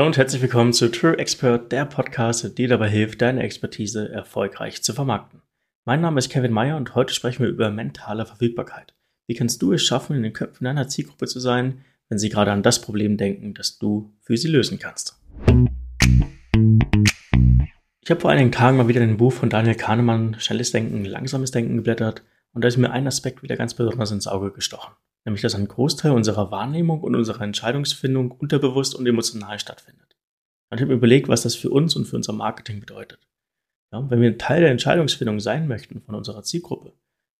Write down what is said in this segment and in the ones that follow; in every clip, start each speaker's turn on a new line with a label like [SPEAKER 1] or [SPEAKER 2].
[SPEAKER 1] Hallo und herzlich willkommen zu True Expert, der Podcast, der dir dabei hilft, deine Expertise erfolgreich zu vermarkten. Mein Name ist Kevin Meyer und heute sprechen wir über mentale Verfügbarkeit. Wie kannst du es schaffen, in den Köpfen deiner Zielgruppe zu sein, wenn sie gerade an das Problem denken, das du für sie lösen kannst? Ich habe vor einigen Tagen mal wieder in ein Buch von Daniel Kahnemann, Schnelles Denken, Langsames Denken geblättert und da ist mir ein Aspekt wieder ganz besonders ins Auge gestochen nämlich dass ein Großteil unserer Wahrnehmung und unserer Entscheidungsfindung unterbewusst und emotional stattfindet. Und ich mir überlegt, was das für uns und für unser Marketing bedeutet. Ja, wenn wir ein Teil der Entscheidungsfindung sein möchten von unserer Zielgruppe,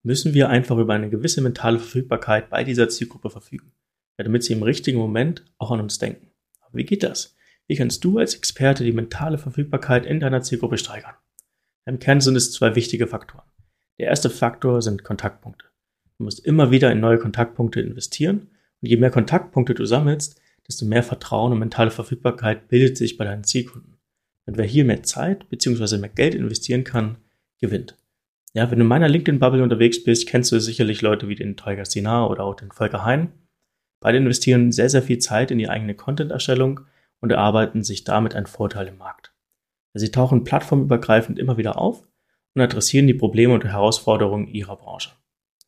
[SPEAKER 1] müssen wir einfach über eine gewisse mentale Verfügbarkeit bei dieser Zielgruppe verfügen, damit sie im richtigen Moment auch an uns denken. Aber wie geht das? Wie kannst du als Experte die mentale Verfügbarkeit in deiner Zielgruppe steigern? Im Kern sind es zwei wichtige Faktoren. Der erste Faktor sind Kontaktpunkte. Du musst immer wieder in neue Kontaktpunkte investieren. Und je mehr Kontaktpunkte du sammelst, desto mehr Vertrauen und mentale Verfügbarkeit bildet sich bei deinen Zielkunden. Und wer hier mehr Zeit bzw. mehr Geld investieren kann, gewinnt. Ja, wenn du in meiner LinkedIn-Bubble unterwegs bist, kennst du sicherlich Leute wie den Tiger Sinar oder auch den Volker Hein. Beide investieren sehr, sehr viel Zeit in die eigene Content-Erstellung und erarbeiten sich damit einen Vorteil im Markt. Sie tauchen plattformübergreifend immer wieder auf und adressieren die Probleme und Herausforderungen ihrer Branche.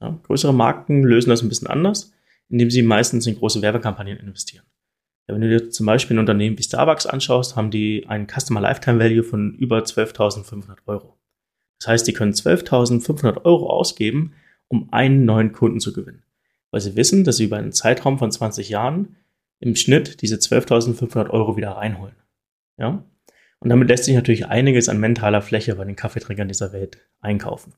[SPEAKER 1] Ja, größere Marken lösen das ein bisschen anders, indem sie meistens in große Werbekampagnen investieren. Ja, wenn du dir zum Beispiel ein Unternehmen wie Starbucks anschaust, haben die einen Customer Lifetime Value von über 12.500 Euro. Das heißt, die können 12.500 Euro ausgeben, um einen neuen Kunden zu gewinnen, weil sie wissen, dass sie über einen Zeitraum von 20 Jahren im Schnitt diese 12.500 Euro wieder reinholen. Ja? Und damit lässt sich natürlich einiges an mentaler Fläche bei den Kaffeetrinkern dieser Welt einkaufen.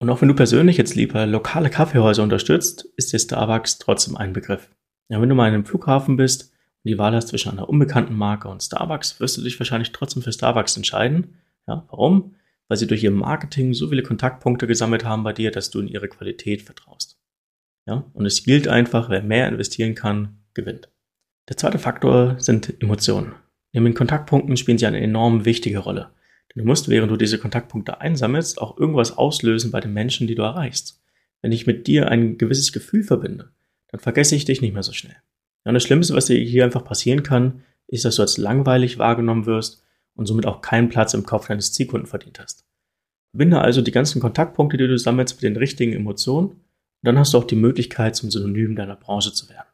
[SPEAKER 1] Und auch wenn du persönlich jetzt lieber lokale Kaffeehäuser unterstützt, ist dir Starbucks trotzdem ein Begriff. Ja, wenn du mal in einem Flughafen bist und die Wahl hast zwischen einer unbekannten Marke und Starbucks, wirst du dich wahrscheinlich trotzdem für Starbucks entscheiden. Ja, warum? Weil sie durch ihr Marketing so viele Kontaktpunkte gesammelt haben bei dir, dass du in ihre Qualität vertraust. Ja, und es gilt einfach, wer mehr investieren kann, gewinnt. Der zweite Faktor sind Emotionen. Neben den Kontaktpunkten spielen sie eine enorm wichtige Rolle. Denn du musst, während du diese Kontaktpunkte einsammelst, auch irgendwas auslösen bei den Menschen, die du erreichst. Wenn ich mit dir ein gewisses Gefühl verbinde, dann vergesse ich dich nicht mehr so schnell. Ja, und das Schlimmste, was dir hier einfach passieren kann, ist, dass du als langweilig wahrgenommen wirst und somit auch keinen Platz im Kopf deines Zielkunden verdient hast. Verbinde also die ganzen Kontaktpunkte, die du sammelst, mit den richtigen Emotionen und dann hast du auch die Möglichkeit, zum Synonym deiner Branche zu werden.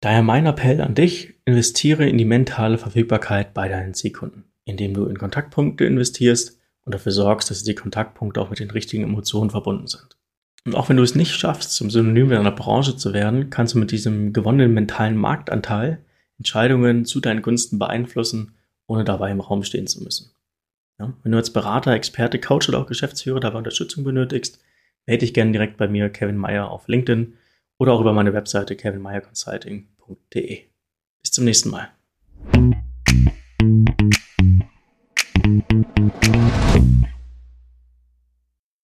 [SPEAKER 1] Daher mein Appell an dich, investiere in die mentale Verfügbarkeit bei deinen Zielkunden indem du in Kontaktpunkte investierst und dafür sorgst, dass die Kontaktpunkte auch mit den richtigen Emotionen verbunden sind. Und auch wenn du es nicht schaffst, zum Synonym deiner Branche zu werden, kannst du mit diesem gewonnenen mentalen Marktanteil Entscheidungen zu deinen Gunsten beeinflussen, ohne dabei im Raum stehen zu müssen. Ja, wenn du als Berater, Experte, Coach oder auch Geschäftsführer dabei Unterstützung benötigst, melde dich gerne direkt bei mir, Kevin Meyer, auf LinkedIn oder auch über meine Webseite kevinmeyerconsulting.de. Bis zum nächsten Mal.